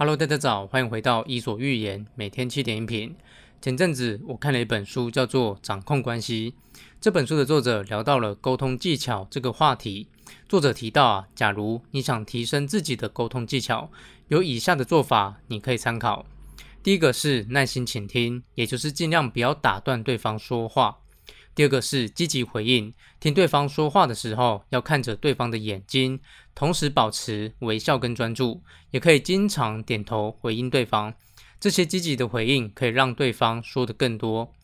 Hello，大家早，欢迎回到伊索寓言，每天七点音频。前阵子我看了一本书，叫做《掌控关系》。这本书的作者聊到了沟通技巧这个话题。作者提到啊，假如你想提升自己的沟通技巧，有以下的做法你可以参考。第一个是耐心倾听，也就是尽量不要打断对方说话。第二个是积极回应，听对方说话的时候要看着对方的眼睛，同时保持微笑跟专注，也可以经常点头回应对方。这些积极的回应可以让对方说得更多。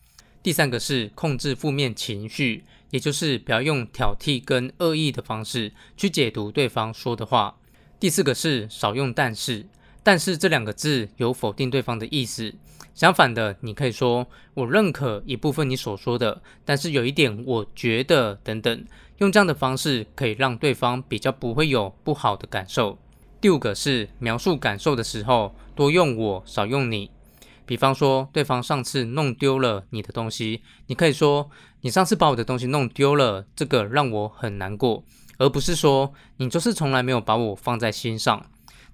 第三个是控制负面情绪，也就是不要用挑剔跟恶意的方式去解读对方说的话。第四个是少用但是。但是这两个字有否定对方的意思。相反的，你可以说“我认可一部分你所说的”，但是有一点我觉得等等，用这样的方式可以让对方比较不会有不好的感受。第五个是描述感受的时候，多用我，少用你。比方说，对方上次弄丢了你的东西，你可以说：“你上次把我的东西弄丢了，这个让我很难过。”而不是说：“你就是从来没有把我放在心上。”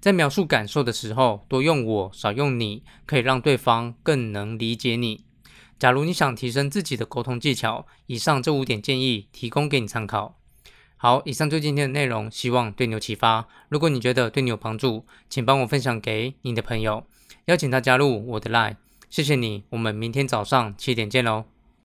在描述感受的时候，多用我，少用你，可以让对方更能理解你。假如你想提升自己的沟通技巧，以上这五点建议提供给你参考。好，以上就今天的内容，希望对你有启发。如果你觉得对你有帮助，请帮我分享给你的朋友，邀请他加入我的 Line。谢谢你，我们明天早上七点见喽。